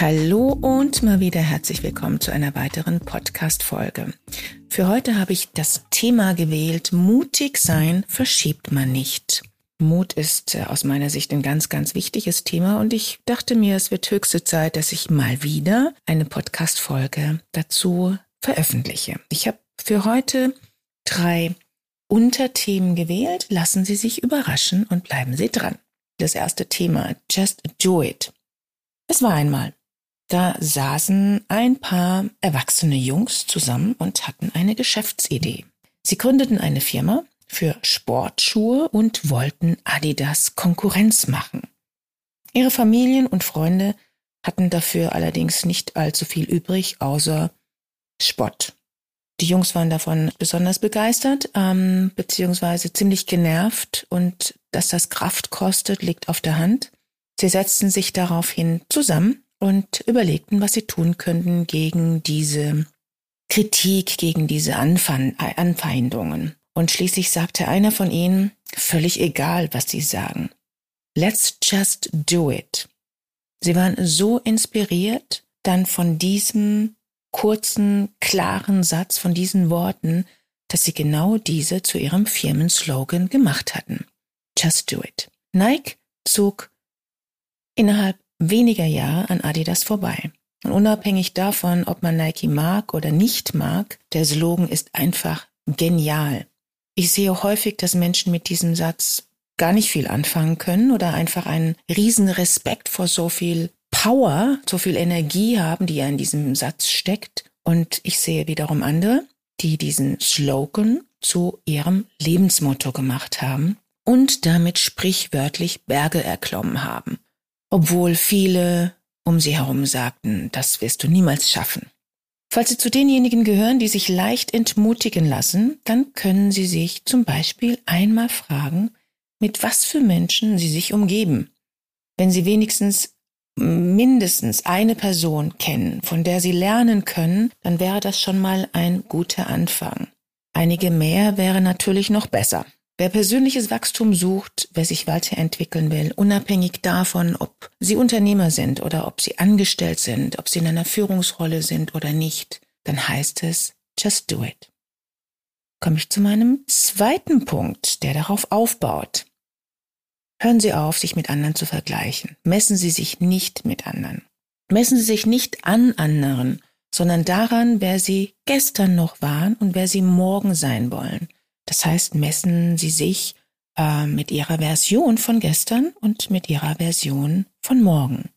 Hallo und mal wieder herzlich willkommen zu einer weiteren Podcast-Folge. Für heute habe ich das Thema gewählt, mutig sein verschiebt man nicht. Mut ist äh, aus meiner Sicht ein ganz, ganz wichtiges Thema und ich dachte mir, es wird höchste Zeit, dass ich mal wieder eine Podcast-Folge dazu veröffentliche. Ich habe für heute drei Unterthemen gewählt. Lassen Sie sich überraschen und bleiben Sie dran. Das erste Thema, Just Do It. Es war einmal. Da saßen ein paar erwachsene Jungs zusammen und hatten eine Geschäftsidee. Sie gründeten eine Firma für Sportschuhe und wollten Adidas Konkurrenz machen. Ihre Familien und Freunde hatten dafür allerdings nicht allzu viel übrig, außer Spott. Die Jungs waren davon besonders begeistert, ähm, beziehungsweise ziemlich genervt und dass das Kraft kostet, liegt auf der Hand. Sie setzten sich daraufhin zusammen und überlegten, was sie tun könnten gegen diese Kritik, gegen diese Anfeindungen. Und schließlich sagte einer von ihnen, völlig egal, was sie sagen. Let's just do it. Sie waren so inspiriert dann von diesem kurzen, klaren Satz, von diesen Worten, dass sie genau diese zu ihrem Firmenslogan gemacht hatten. Just do it. Nike zog innerhalb weniger Jahre an Adidas vorbei. Und unabhängig davon, ob man Nike mag oder nicht mag, der Slogan ist einfach genial. Ich sehe häufig, dass Menschen mit diesem Satz gar nicht viel anfangen können oder einfach einen riesen Respekt vor so viel Power, so viel Energie haben, die ja in diesem Satz steckt. Und ich sehe wiederum andere, die diesen Slogan zu ihrem Lebensmotto gemacht haben und damit sprichwörtlich Berge erklommen haben obwohl viele um sie herum sagten, das wirst du niemals schaffen. Falls Sie zu denjenigen gehören, die sich leicht entmutigen lassen, dann können Sie sich zum Beispiel einmal fragen, mit was für Menschen Sie sich umgeben. Wenn Sie wenigstens mindestens eine Person kennen, von der Sie lernen können, dann wäre das schon mal ein guter Anfang. Einige mehr wäre natürlich noch besser. Wer persönliches Wachstum sucht, wer sich weiterentwickeln will, unabhängig davon, ob Sie Unternehmer sind oder ob Sie angestellt sind, ob Sie in einer Führungsrolle sind oder nicht, dann heißt es, just do it. Komme ich zu meinem zweiten Punkt, der darauf aufbaut. Hören Sie auf, sich mit anderen zu vergleichen. Messen Sie sich nicht mit anderen. Messen Sie sich nicht an anderen, sondern daran, wer Sie gestern noch waren und wer Sie morgen sein wollen. Das heißt, messen Sie sich äh, mit Ihrer Version von gestern und mit Ihrer Version von morgen.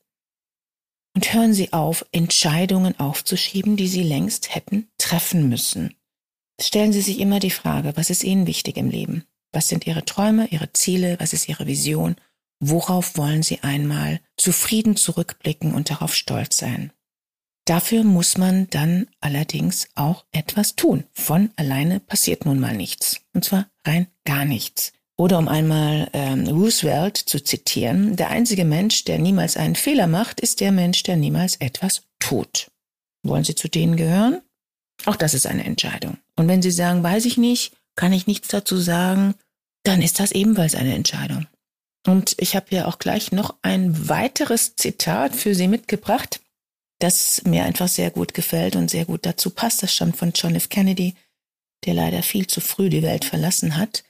Und hören Sie auf, Entscheidungen aufzuschieben, die Sie längst hätten treffen müssen. Stellen Sie sich immer die Frage, was ist Ihnen wichtig im Leben? Was sind Ihre Träume, Ihre Ziele, was ist Ihre Vision? Worauf wollen Sie einmal zufrieden zurückblicken und darauf stolz sein? Dafür muss man dann allerdings auch etwas tun. Von alleine passiert nun mal nichts. Und zwar rein gar nichts. Oder um einmal ähm, Roosevelt zu zitieren, der einzige Mensch, der niemals einen Fehler macht, ist der Mensch, der niemals etwas tut. Wollen Sie zu denen gehören? Auch das ist eine Entscheidung. Und wenn Sie sagen, weiß ich nicht, kann ich nichts dazu sagen, dann ist das ebenfalls eine Entscheidung. Und ich habe ja auch gleich noch ein weiteres Zitat für Sie mitgebracht das mir einfach sehr gut gefällt und sehr gut dazu passt. Das stammt von John F. Kennedy, der leider viel zu früh die Welt verlassen hat.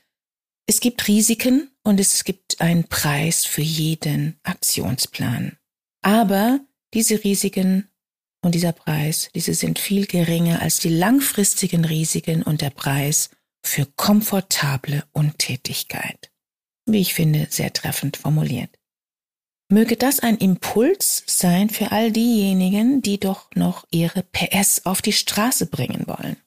Es gibt Risiken und es gibt einen Preis für jeden Aktionsplan. Aber diese Risiken und dieser Preis, diese sind viel geringer als die langfristigen Risiken und der Preis für komfortable Untätigkeit. Wie ich finde, sehr treffend formuliert. Möge das ein Impuls sein für all diejenigen, die doch noch ihre PS auf die Straße bringen wollen.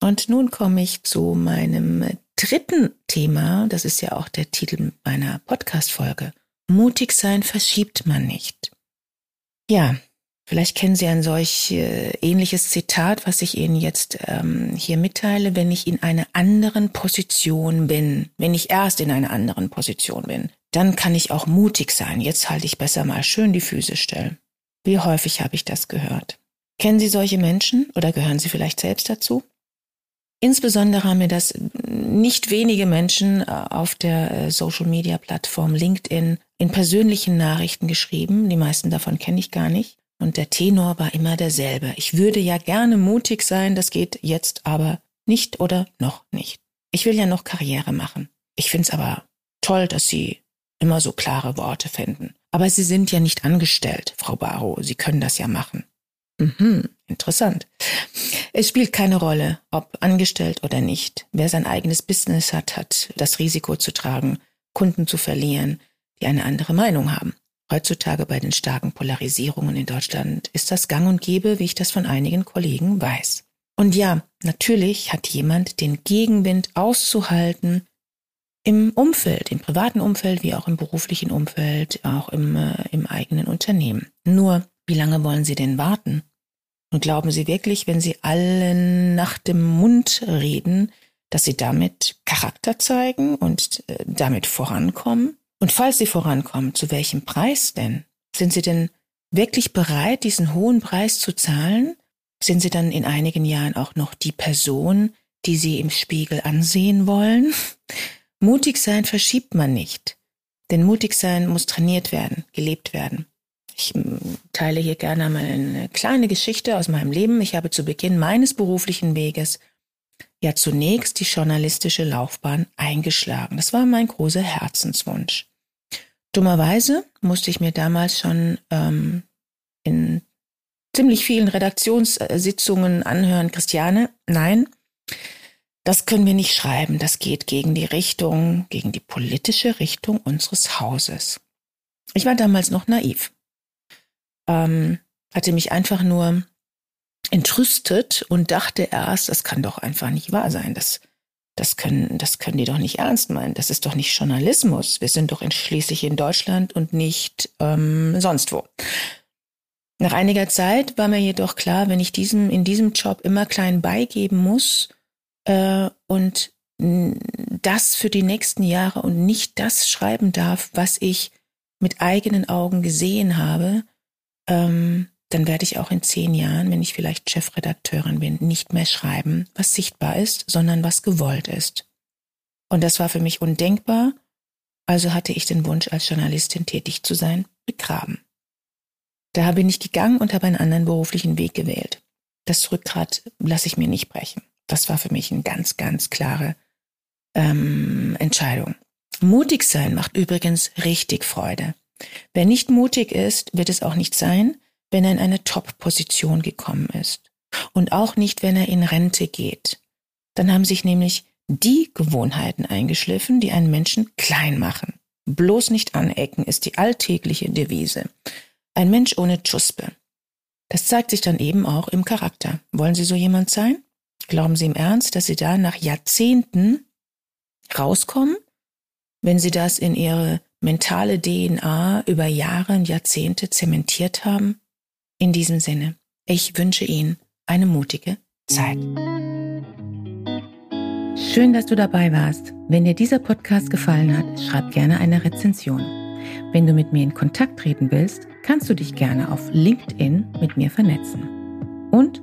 Und nun komme ich zu meinem dritten Thema, das ist ja auch der Titel meiner Podcast-Folge. Mutig sein verschiebt man nicht. Ja, Vielleicht kennen Sie ein solch äh, ähnliches Zitat, was ich Ihnen jetzt ähm, hier mitteile, wenn ich in einer anderen Position bin, wenn ich erst in einer anderen Position bin, dann kann ich auch mutig sein. Jetzt halte ich besser mal schön die Füße still. Wie häufig habe ich das gehört? Kennen Sie solche Menschen oder gehören Sie vielleicht selbst dazu? Insbesondere haben mir das nicht wenige Menschen äh, auf der äh, Social-Media-Plattform LinkedIn in persönlichen Nachrichten geschrieben. Die meisten davon kenne ich gar nicht. Und der Tenor war immer derselbe. Ich würde ja gerne mutig sein, das geht jetzt aber nicht oder noch nicht. Ich will ja noch Karriere machen. Ich finde es aber toll, dass Sie immer so klare Worte finden. Aber Sie sind ja nicht angestellt, Frau Barrow. Sie können das ja machen. Mhm, interessant. Es spielt keine Rolle, ob angestellt oder nicht. Wer sein eigenes Business hat, hat das Risiko zu tragen, Kunden zu verlieren, die eine andere Meinung haben. Heutzutage bei den starken Polarisierungen in Deutschland ist das gang und gäbe, wie ich das von einigen Kollegen weiß. Und ja, natürlich hat jemand den Gegenwind auszuhalten im Umfeld, im privaten Umfeld wie auch im beruflichen Umfeld, auch im, äh, im eigenen Unternehmen. Nur, wie lange wollen Sie denn warten? Und glauben Sie wirklich, wenn Sie allen nach dem Mund reden, dass Sie damit Charakter zeigen und äh, damit vorankommen? Und falls Sie vorankommen, zu welchem Preis denn? Sind Sie denn wirklich bereit, diesen hohen Preis zu zahlen? Sind Sie dann in einigen Jahren auch noch die Person, die Sie im Spiegel ansehen wollen? Mutig sein verschiebt man nicht. Denn mutig sein muss trainiert werden, gelebt werden. Ich teile hier gerne mal eine kleine Geschichte aus meinem Leben. Ich habe zu Beginn meines beruflichen Weges ja zunächst die journalistische Laufbahn eingeschlagen. Das war mein großer Herzenswunsch. Dummerweise musste ich mir damals schon ähm, in ziemlich vielen Redaktionssitzungen anhören, Christiane, nein, das können wir nicht schreiben. Das geht gegen die Richtung, gegen die politische Richtung unseres Hauses. Ich war damals noch naiv ähm, hatte mich einfach nur entrüstet und dachte erst, das kann doch einfach nicht wahr sein. Das, das, können, das können die doch nicht ernst meinen. Das ist doch nicht Journalismus. Wir sind doch in, schließlich in Deutschland und nicht ähm, sonst wo. Nach einiger Zeit war mir jedoch klar, wenn ich diesem, in diesem Job immer klein beigeben muss äh, und das für die nächsten Jahre und nicht das schreiben darf, was ich mit eigenen Augen gesehen habe, ähm, dann werde ich auch in zehn Jahren, wenn ich vielleicht Chefredakteurin bin, nicht mehr schreiben, was sichtbar ist, sondern was gewollt ist. Und das war für mich undenkbar, also hatte ich den Wunsch, als Journalistin tätig zu sein, begraben. Da bin ich gegangen und habe einen anderen beruflichen Weg gewählt. Das Rückgrat lasse ich mir nicht brechen. Das war für mich eine ganz, ganz klare ähm, Entscheidung. Mutig sein macht übrigens richtig Freude. Wer nicht mutig ist, wird es auch nicht sein, wenn er in eine Top-Position gekommen ist. Und auch nicht, wenn er in Rente geht. Dann haben sich nämlich die Gewohnheiten eingeschliffen, die einen Menschen klein machen. Bloß nicht anecken ist die alltägliche Devise. Ein Mensch ohne Tschuspe. Das zeigt sich dann eben auch im Charakter. Wollen Sie so jemand sein? Glauben Sie im Ernst, dass Sie da nach Jahrzehnten rauskommen, wenn Sie das in Ihre mentale DNA über Jahre und Jahrzehnte zementiert haben? In diesem Sinne, ich wünsche Ihnen eine mutige Zeit. Schön, dass du dabei warst. Wenn dir dieser Podcast gefallen hat, schreib gerne eine Rezension. Wenn du mit mir in Kontakt treten willst, kannst du dich gerne auf LinkedIn mit mir vernetzen. Und